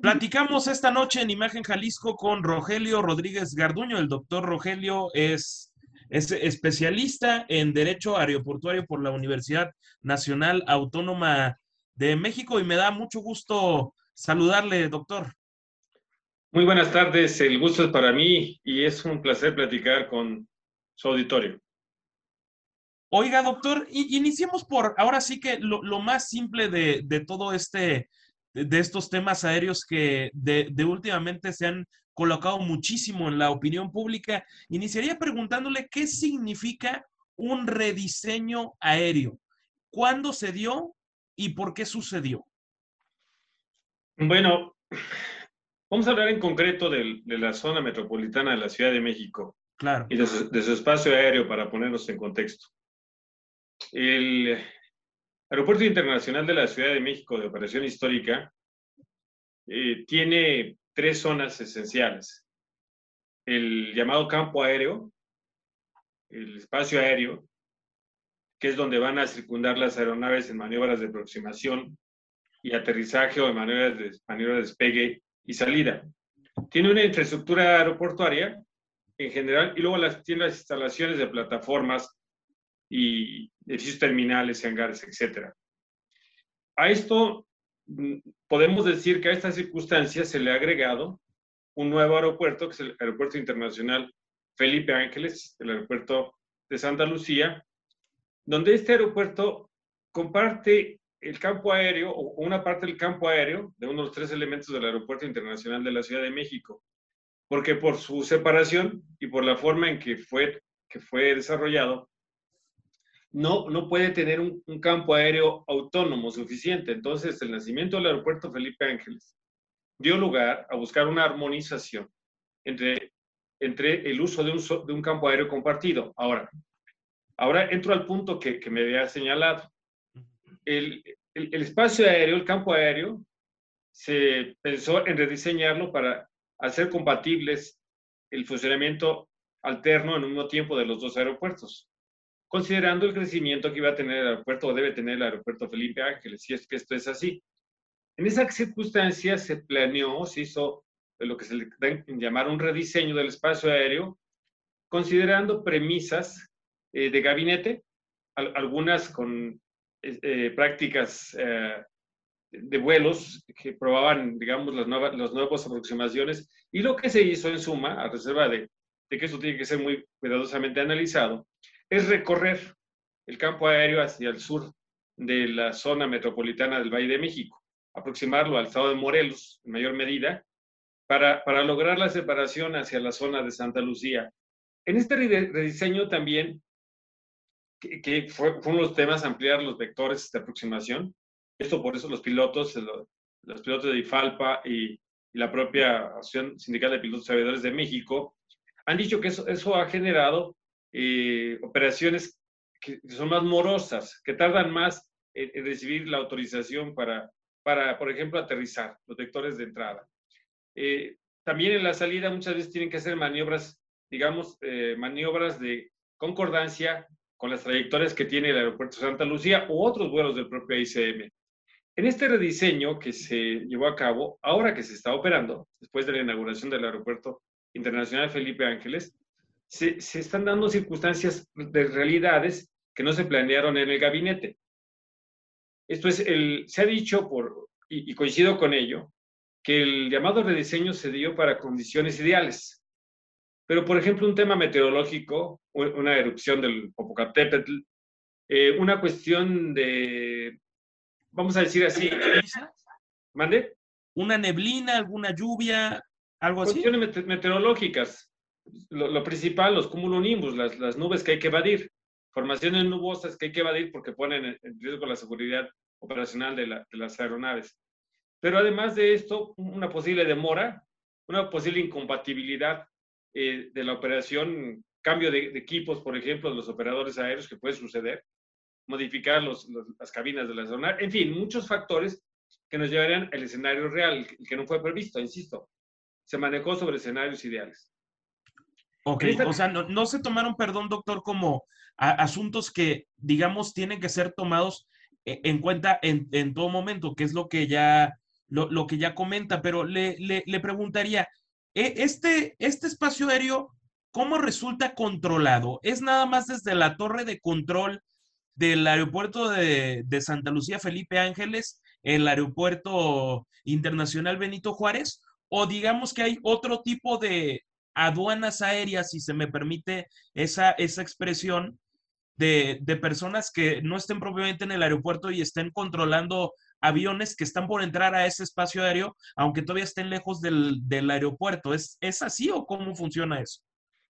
Platicamos esta noche en Imagen Jalisco con Rogelio Rodríguez Garduño. El doctor Rogelio es, es especialista en Derecho Aeroportuario por la Universidad Nacional Autónoma de México y me da mucho gusto saludarle, doctor. Muy buenas tardes, el gusto es para mí y es un placer platicar con su auditorio. Oiga, doctor, iniciemos por ahora sí que lo, más simple de, de, todo este, de estos temas aéreos que de, de, últimamente se han colocado muchísimo en la opinión pública. Iniciaría preguntándole qué significa un rediseño aéreo, cuándo se dio y por qué sucedió. Bueno, Vamos a hablar en concreto de, la zona metropolitana de la Ciudad de México. Claro. Y de su, espacio aéreo para ponernos en contexto. El Aeropuerto Internacional de la Ciudad de México de Operación Histórica eh, tiene tres zonas esenciales. El llamado campo aéreo, el espacio aéreo, que es donde van a circundar las aeronaves en maniobras de aproximación y aterrizaje o en maniobras de, maniobras de despegue y salida. Tiene una infraestructura aeroportuaria en general y luego las, tiene las instalaciones de plataformas y edificios terminales, hangares, etc. A esto mm, podemos decir que a estas circunstancias se le ha agregado un nuevo aeropuerto, que es el Aeropuerto Internacional Felipe Ángeles, el aeropuerto de Santa Lucía, donde este aeropuerto comparte el campo aéreo o una parte del campo aéreo de uno de los tres elementos del Aeropuerto Internacional de la Ciudad de México, porque por su separación y por la forma en que fue, que fue desarrollado, no, no puede tener un, campo aéreo autónomo suficiente. Entonces, el nacimiento del Aeropuerto Felipe Ángeles dio lugar a buscar una armonización entre, entre el uso de un, de un campo aéreo compartido. Ahora, ahora entro al punto que, que me había señalado el, espacio aéreo, el campo aéreo, se pensó en rediseñarlo para hacer compatibles el funcionamiento alterno en un mismo tiempo de los dos aeropuertos, considerando el crecimiento que iba a tener el aeropuerto o debe tener el aeropuerto Felipe Ángeles, si es que esto es así. En esa circunstancia se planeó, se hizo lo que se le llamar un rediseño del espacio aéreo, considerando premisas eh, de gabinete, algunas con eh, prácticas eh, de vuelos que probaban, digamos, las nuevas, las nuevas aproximaciones. Y lo que se hizo en suma, a reserva de, que eso tiene que ser muy cuidadosamente analizado, es recorrer el campo aéreo hacia el sur de la zona metropolitana del Valle de México, aproximarlo al estado de Morelos en mayor medida, para, para lograr la separación hacia la zona de Santa Lucía. En este rediseño también que, fue, uno de los temas, ampliar los vectores de aproximación. Esto por eso los pilotos, los pilotos de IFALPA y, la propia Asociación Sindical de Pilotos Aviadores de México han dicho que eso ha generado eh, operaciones que son más morosas, que tardan más en, recibir la autorización para, para, por ejemplo, aterrizar los vectores de entrada. Eh, también en la salida muchas veces tienen que hacer maniobras, digamos, eh, maniobras de concordancia con las trayectorias que tiene el aeropuerto Santa Lucía u otros vuelos del propio ICM. En este rediseño que se llevó a cabo, ahora que se está operando, después de la inauguración del Aeropuerto Internacional Felipe Ángeles, se, están dando circunstancias de realidades que no se planearon en el gabinete. Esto es, el, se ha dicho, por, y coincido con ello, que el llamado rediseño se dio para condiciones ideales. Pero, por ejemplo, un tema meteorológico, una erupción del Popocatépetl, eh, una cuestión de, vamos a decir así, ¿mande? ¿Una neblina, alguna lluvia, algo así? Cuestiones meteorológicas. Lo, principal, los cumulonimbus, las, las nubes que hay que evadir. Formaciones nubosas que hay que evadir porque ponen en riesgo la seguridad operacional de, de las aeronaves. Pero además de esto, una posible demora, una posible incompatibilidad eh, de la operación, cambio de, equipos, por ejemplo, de los operadores aéreos que puede suceder, modificar los, las cabinas de la zona, en fin, muchos factores que nos llevarían al escenario real, que no fue previsto, insisto. Se manejó sobre escenarios ideales. Ok, o sea, no, se tomaron, perdón, doctor, como asuntos que, digamos, tienen que ser tomados eh, en cuenta en, en, todo momento, que es lo que ya lo, que ya comenta, pero le, le, preguntaría, ¿e, este, ¿este espacio aéreo cómo resulta controlado? ¿Es nada más desde la torre de control del aeropuerto de, de Santa Lucía Felipe Ángeles, el aeropuerto internacional Benito Juárez? ¿O digamos que hay otro tipo de aduanas aéreas, si se me permite esa, esa expresión, de, de, personas que no estén propiamente en el aeropuerto y estén controlando aviones que están por entrar a ese espacio aéreo, aunque todavía estén lejos del, del aeropuerto. ¿Es, ¿Es así o cómo funciona eso?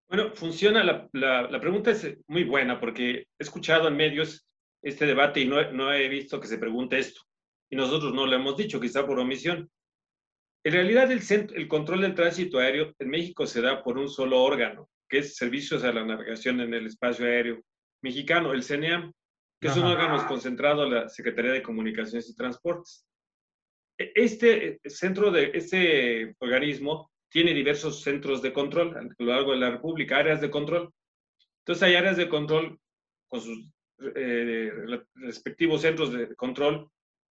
Bueno, funciona, la, la, pregunta es muy buena porque he escuchado en medios este debate y no, no he visto que se pregunte esto. Y nosotros no lo hemos dicho, quizá por omisión. En realidad, el, el control del tránsito aéreo en México se da por un solo órgano, que es Servicios a la Navegación en el Espacio Aéreo Mexicano, el CNEAM que es un órgano concentrado de la Secretaría de Comunicaciones y Transportes. E, este centro de este organismo tiene diversos centros de control a lo largo de la República, áreas de control. Entonces hay áreas de control con sus eh, respectivos centros de control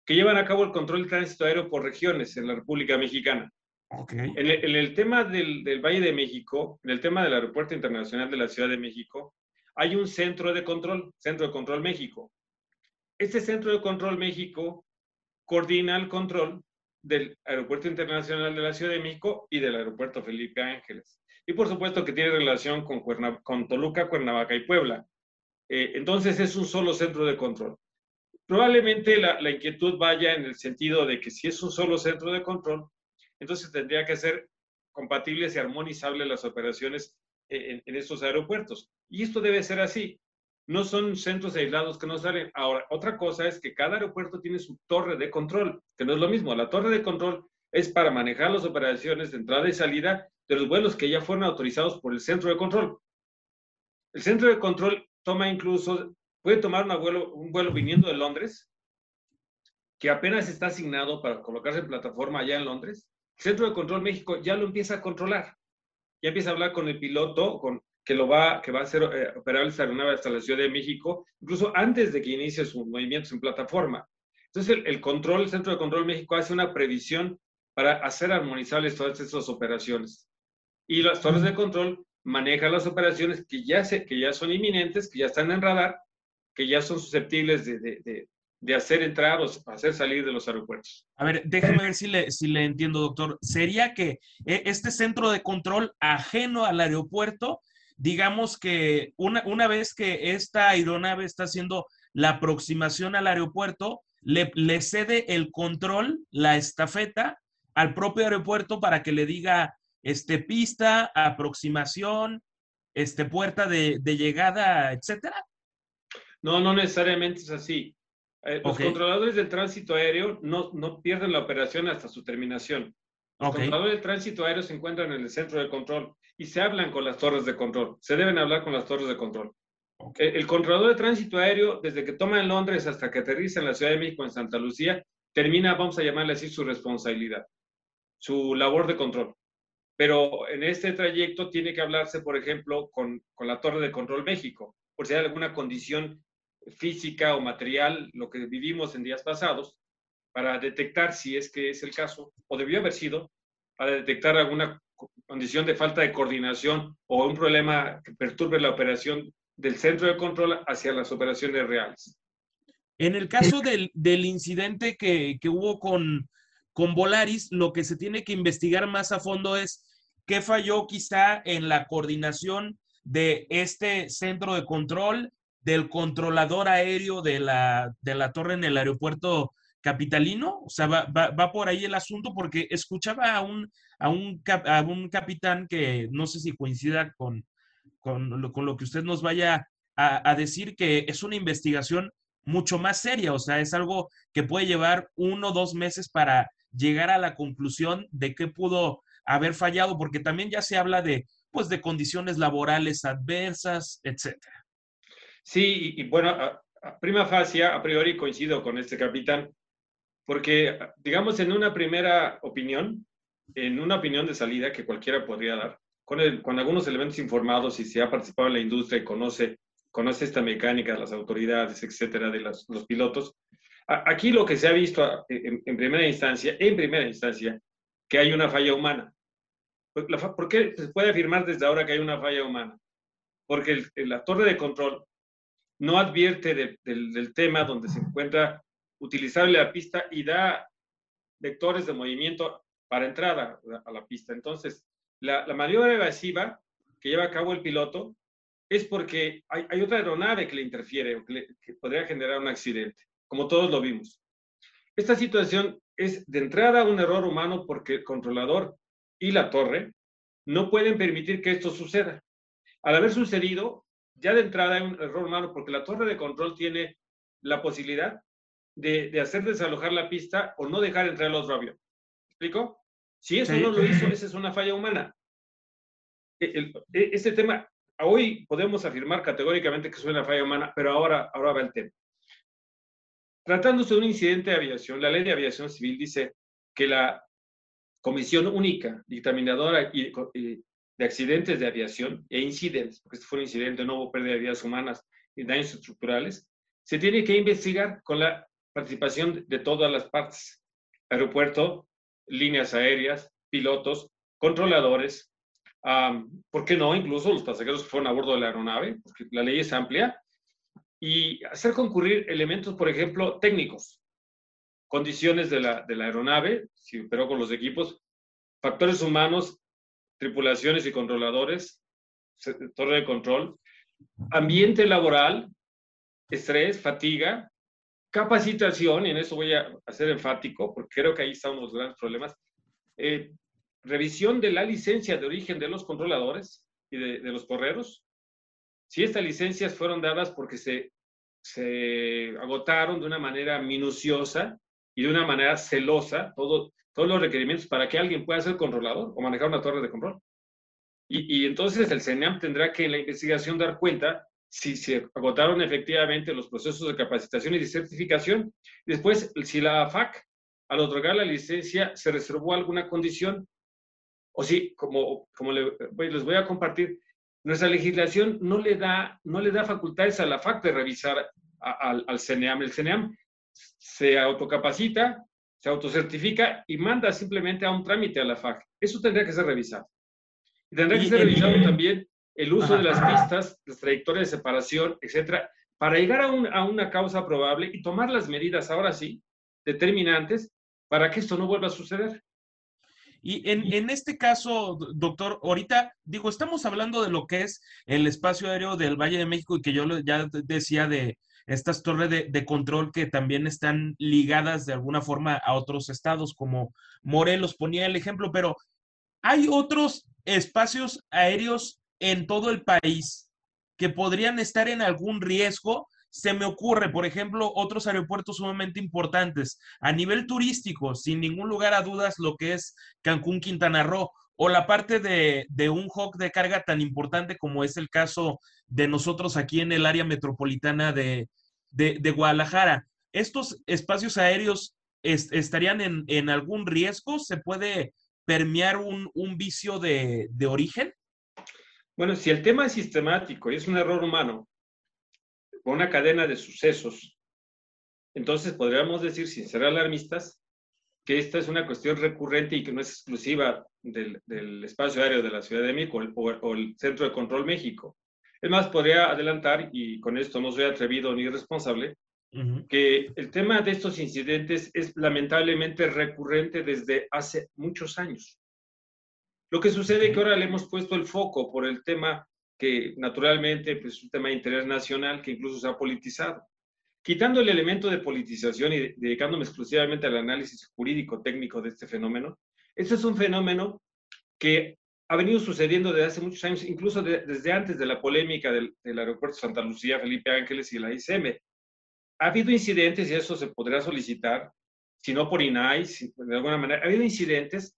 que llevan a cabo el control del tránsito aéreo por regiones en la República Mexicana. Okay. En, el, en, el, tema del, del, Valle de México, en el tema del Aeropuerto Internacional de la Ciudad de México, hay un centro de control, Centro de Control México. Este Centro de Control México coordina el control del Aeropuerto Internacional de la Ciudad de México y del Aeropuerto Felipe Ángeles. Y por supuesto que tiene relación con, con Toluca, Cuernavaca y Puebla. Eh, entonces es un solo centro de control. Probablemente la, inquietud vaya en el sentido de que si es un solo centro de control, entonces tendría que ser compatibles y armonizables las operaciones en, en estos aeropuertos. Y esto debe ser así. No son centros aislados que no salen. Ahora, otra cosa es que cada aeropuerto tiene su torre de control, que no es lo mismo. La torre de control es para manejar las operaciones de entrada y salida de los vuelos que ya fueron autorizados por el centro de control. El centro de control toma incluso, puede tomar un vuelo, un vuelo viniendo de Londres, que apenas está asignado para colocarse en plataforma allá en Londres. El centro de control México ya lo empieza a controlar. Ya empieza a hablar con el piloto, con que lo va, que va a ser eh, operable esta aeronave hasta la Ciudad de México, incluso antes de que inicie sus movimientos en plataforma. Entonces, el, control, el Centro de Control México hace una previsión para hacer armonizables todas estas operaciones. Y las torres de control manejan las operaciones que ya, se, que ya son inminentes, que ya están en radar, que ya son susceptibles de, de, de, hacer entrar o hacer salir de los aeropuertos. A ver, déjeme ver si le, si le entiendo, doctor. ¿Sería que eh, este centro de control ajeno al aeropuerto digamos que una, una vez que esta aeronave está haciendo la aproximación al aeropuerto, le, le, cede el control, la estafeta, al propio aeropuerto para que le diga este, pista, aproximación, este, puerta de, de llegada, etcétera? No, no necesariamente es así. Eh, los okay. controladores del tránsito aéreo no, no pierden la operación hasta su terminación. Los okay. controladores del tránsito aéreo se encuentran en el centro de control y se hablan con las torres de control. Se deben hablar con las torres de control. Okay. El, el, controlador de tránsito aéreo, desde que toma en Londres hasta que aterriza en la Ciudad de México, en Santa Lucía, termina, vamos a llamarle así, su responsabilidad, su labor de control. Pero en este trayecto tiene que hablarse, por ejemplo, con, con la Torre de Control México, por si hay alguna condición física o material, lo que vivimos en días pasados, para detectar si es que es el caso, o debió haber sido, para detectar alguna condición de falta de coordinación o un problema que perturbe la operación del centro de control hacia las operaciones reales. En el caso del, del incidente que, que hubo con, con Volaris, lo que se tiene que investigar más a fondo es qué falló quizá en la coordinación de este centro de control, del controlador aéreo de la, de la torre en el aeropuerto capitalino, o sea, va, va, va, por ahí el asunto porque escuchaba a un, a un, a un capitán que no sé si coincida con, con, lo, con lo que usted nos vaya a, a, decir, que es una investigación mucho más seria, o sea, es algo que puede llevar uno o dos meses para llegar a la conclusión de qué pudo haber fallado, porque también ya se habla de, pues, de condiciones laborales adversas, etcétera. Sí, y, bueno, a, prima facie, a priori coincido con este capitán, porque, digamos, en una primera opinión, en una opinión de salida que cualquiera podría dar, con, el, con algunos elementos informados y si ha participado en la industria y conoce, conoce esta mecánica las autoridades, etcétera, de los pilotos, Aquí lo que se ha visto en, primera instancia, en primera instancia, que hay una falla humana. Pues, ¿Por qué se puede afirmar desde ahora que hay una falla humana? Porque la torre de control no advierte del, tema donde se encuentra utilizable la pista y da vectores de movimiento para entrada a la pista. Entonces, la, maniobra evasiva que lleva a cabo el piloto es porque hay, otra aeronave que le interfiere o que podría generar un accidente, como todos lo vimos. Esta situación es de entrada un error humano porque el controlador y la torre no pueden permitir que esto suceda. Al haber sucedido, ya de entrada hay un error humano porque la torre de control tiene la posibilidad de, hacer desalojar la pista o no dejar entrar el otro avión. ¿Explico? Si eso no lo hizo, esa es una falla humana. E, e, este tema, hoy podemos afirmar categóricamente que es una falla humana, pero ahora, ahora va el tema. Tratándose de un incidente de aviación, la ley de aviación civil dice que la Comisión Única Dictaminadora y, de accidentes de aviación e incidentes, porque este fue un incidente, no hubo pérdida de vidas humanas y daños estructurales, se tiene que investigar con la participación de todas las partes, aeropuerto, líneas aéreas, pilotos, controladores, ¿por qué no? Incluso los pasajeros que fueron a bordo de la aeronave, porque la ley es amplia, y hacer concurrir elementos, por ejemplo, técnicos, condiciones de la, de la aeronave, si operó con los equipos, factores humanos tripulaciones y controladores, torre de control, ambiente laboral, estrés, fatiga, capacitación, y en eso voy a ser enfático, porque creo que ahí están los grandes problemas, eh, revisión de la licencia de origen de los controladores y de, los correros. Si estas licencias fueron dadas porque se, se agotaron de una manera minuciosa y de una manera celosa, todo, todos los requerimientos para que alguien pueda ser controlador o manejar una torre de control. Y, entonces el CENEAM tendrá que en la investigación dar cuenta si se agotaron efectivamente los procesos de capacitación y de certificación. Después, si la AFAC, al otorgar la licencia, se reservó alguna condición, o si, como, como les voy a compartir, nuestra legislación no le da, no le da facultades a la AFAC de revisar al, al CENEAM. El CENEAM se autocapacita, se autocertifica y manda simplemente a un trámite a la FAC. Eso tendría que ser revisado. Y tendría que ser revisado también el uso de las pistas, las trayectorias de separación, etcétera, para llegar a, a, una causa probable y tomar las medidas, ahora sí, determinantes, para que esto no vuelva a suceder. Y en, en, este caso, doctor, ahorita digo, estamos hablando de lo que es el espacio aéreo del Valle de México y que yo ya decía de, estas torres de, control que también están ligadas de alguna forma a otros estados, como Morelos ponía el ejemplo, pero hay otros espacios aéreos en todo el país que podrían estar en algún riesgo. Se me ocurre, por ejemplo, otros aeropuertos sumamente importantes a nivel turístico, sin ningún lugar a dudas, lo que es Cancún, Quintana Roo, o la parte de, un hawk de carga tan importante como es el caso de nosotros aquí en el área metropolitana de, Guadalajara. ¿Estos espacios aéreos estarían en, algún riesgo? ¿Se puede permear un, vicio de, origen? Bueno, si el tema es sistemático y es un error humano, una cadena de sucesos, entonces podríamos decir, sin ser alarmistas, que esta es una cuestión recurrente y que no es exclusiva del, espacio aéreo de la Ciudad de México o el Centro de Control México. Es más, podría adelantar, y con esto no soy atrevido ni responsable, que el tema de estos incidentes es lamentablemente recurrente desde hace muchos años. Lo que sucede es que ahora le hemos puesto el foco por el tema que naturalmente pues, es un tema internacional que incluso se ha politizado. Quitando el elemento de politización y dedicándome exclusivamente al análisis jurídico técnico de este fenómeno, este es un fenómeno que ha venido sucediendo desde hace muchos años, incluso desde antes de la polémica del, aeropuerto Santa Lucía, Felipe Ángeles y la ICM. Ha habido incidentes, y eso se podrá solicitar, si no por INAI, de alguna manera, ha habido incidentes.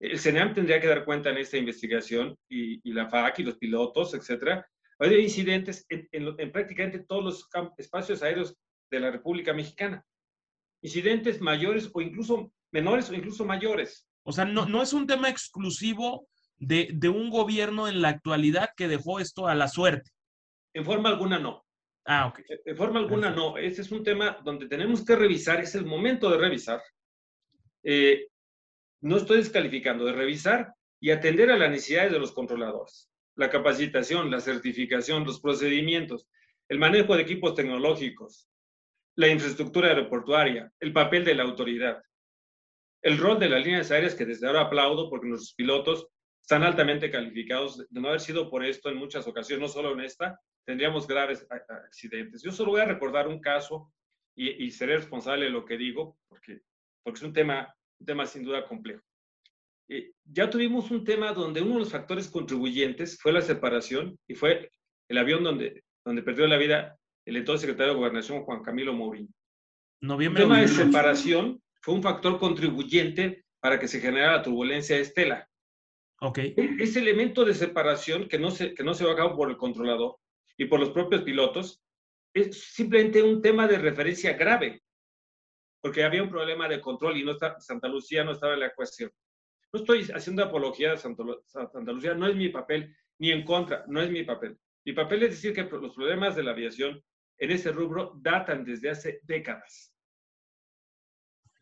El CENEAM tendría que dar cuenta en esta investigación, y, la FAC y los pilotos, etcétera. Ha habido incidentes en, en prácticamente todos los espacios aéreos de la República Mexicana. Incidentes mayores o incluso menores o incluso mayores. O sea, no, no es un tema exclusivo de, un gobierno en la actualidad que dejó esto a la suerte. En forma alguna no. Ah, ok. De forma alguna no. Ese es un tema donde tenemos que revisar, es el momento de revisar. Eh, no estoy descalificando, de revisar y atender a las necesidades de los controladores. La capacitación, la certificación, los procedimientos, el manejo de equipos tecnológicos, la infraestructura aeroportuaria, el papel de la autoridad, el rol de las líneas aéreas que desde ahora aplaudo porque nuestros pilotos están altamente calificados. De no haber sido por esto en muchas ocasiones, no solo en esta, tendríamos graves accidentes. Yo solo voy a recordar un caso y, seré responsable de lo que digo porque, porque es un tema, un tema sin duda complejo. Eh, ya tuvimos un tema donde uno de los factores contribuyentes fue la separación y fue el avión donde, donde perdió la vida el entonces secretario de Gobernación, Juan Camilo Mourinho. Noviembre el tema de separación fue un factor contribuyente para que se generara la turbulencia de Estela. Ok. E, ese elemento de separación que no, se, que no se va a cabo por el controlador y por los propios pilotos es simplemente un tema de referencia grave, porque había un problema de control y no está, Santa Lucía no estaba en la ecuación. No estoy haciendo apología de Santa, Santa Lucía, no es mi papel, ni en contra, no es mi papel. Mi papel es decir que los problemas de la aviación en ese rubro datan desde hace décadas.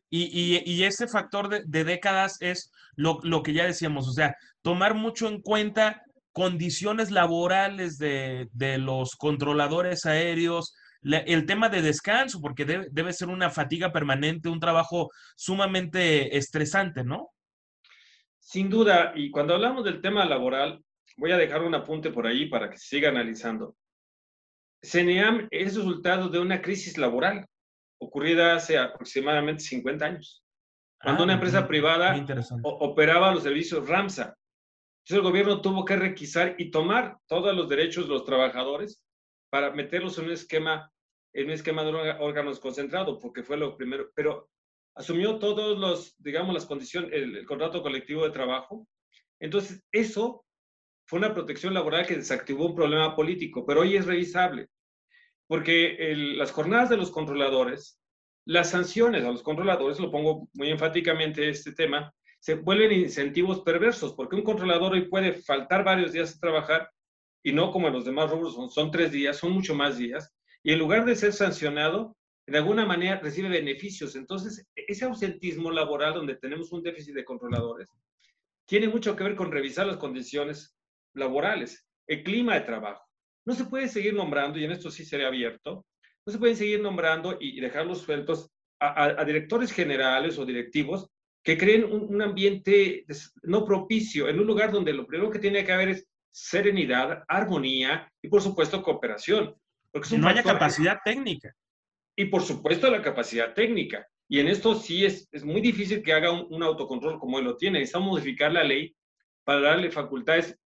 Y, y, ese factor de, décadas es lo, lo, que ya decíamos, o sea, tomar mucho en cuenta condiciones laborales de, de los controladores aéreos, el tema de descanso, porque debe, ser una fatiga permanente, un trabajo sumamente estresante, ¿no? Sin duda, y cuando hablamos del tema laboral, voy a dejar un apunte por ahí para que se siga analizando. CNEAM es resultado de una crisis laboral ocurrida hace aproximadamente 50 años, cuando una ah, empresa privada operaba los servicios RAMSA. Entonces el gobierno tuvo que requisar y tomar todos los derechos de los trabajadores para meterlos en un esquema, en un esquema de órganos concentrados, porque fue lo primero, pero asumió todos los, digamos, las condiciones, el contrato colectivo de trabajo. Entonces, eso fue una protección laboral que desactivó un problema político, pero hoy es revisable porque las jornadas de los controladores, las sanciones a los controladores, lo pongo muy enfáticamente este tema, se vuelven incentivos perversos, porque un controlador hoy puede faltar varios días a trabajar y no como en los demás rubros, son, son tres días, son mucho más días, y en lugar de ser sancionado, de alguna manera recibe beneficios. Entonces, ese ausentismo laboral donde tenemos un déficit de controladores, tiene mucho que ver con revisar las condiciones laborales, el clima de trabajo. No se puede seguir nombrando, y en esto sí sería abierto, no se pueden seguir nombrando y dejarlos sueltos a, directores generales o directivos que creen un, ambiente no propicio, en un lugar donde lo primero que tiene que haber es serenidad, armonía y, por supuesto, cooperación. Porque no haya capacidad técnica. Y, por supuesto, la capacidad técnica. Y en esto sí es, es muy difícil que haga un, autocontrol como él lo tiene. Necesitamos modificar la ley para darle facultades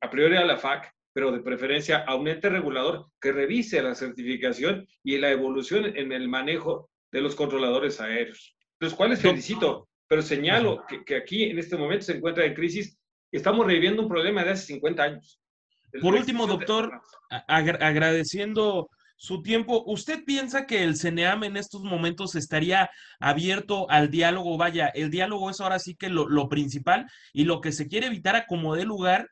a priori a la FAC pero de preferencia a un ente regulador que revise la certificación y la evolución en el manejo de los controladores aéreos, los cuales felicito, pero señalo que, aquí en este momento se encuentra en crisis. Estamos reviviendo un problema de hace 50 años. Por último, doctor, agradeciendo su tiempo, ¿usted piensa que el CNEAM en estos momentos estaría abierto al diálogo? Vaya, el diálogo es ahora sí que lo, lo principal y lo que se quiere evitar a como dé lugar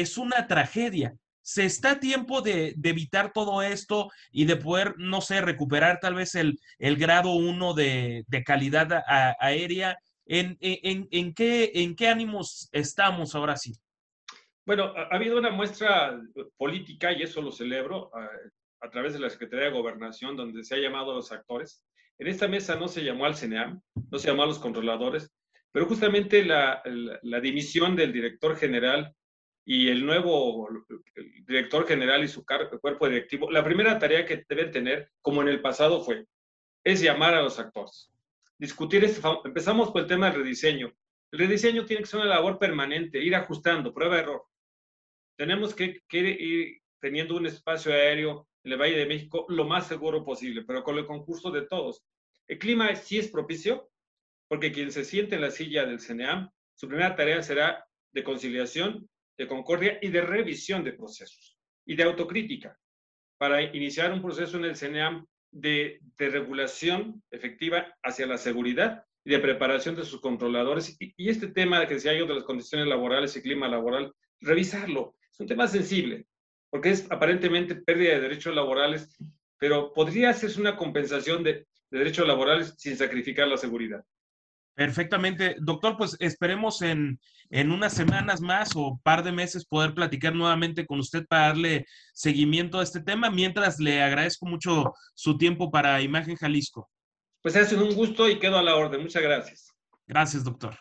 es una tragedia se está a tiempo de, evitar todo esto y de poder, no sé, recuperar tal vez el, el grado 1 de, calidad aérea. ¿En, en, qué, ¿En qué ánimos estamos ahora sí? Bueno, ha, habido una muestra política, y eso lo celebro, a, través de la Secretaría de Gobernación, donde se ha llamado a los actores. En esta mesa no se llamó al CNEAM, no se llamó a los controladores, pero justamente la, la dimisión del director general y el nuevo director general y su cuerpo directivo, la primera tarea que deben tener, como en el pasado fue, es llamar a los actores. Discutir este, empezamos por el tema del rediseño. El rediseño tiene que ser una labor permanente, ir ajustando, prueba error. Tenemos que, que ir teniendo un espacio aéreo en el Valle de México lo más seguro posible, pero con el concurso de todos. El clima sí es propicio, porque quien se siente en la silla del CNEAM, su primera tarea será de conciliación de concordia y de revisión de procesos y de autocrítica para iniciar un proceso en el CNEAM de, de regulación efectiva hacia la seguridad y de preparación de sus controladores. Y, este tema de que se hay de las condiciones laborales y clima laboral, revisarlo. Es un tema sensible, porque es aparentemente pérdida de derechos laborales pero podría hacerse una compensación de derechos laborales sin sacrificar la seguridad. Perfectamente. Doctor, pues esperemos en, en unas semanas más o par de meses poder platicar nuevamente con usted para darle seguimiento a este tema. Mientras le agradezco mucho su tiempo para Imagen Jalisco. Pues ha sido un gusto y quedo a la orden. Muchas gracias. Gracias, doctor.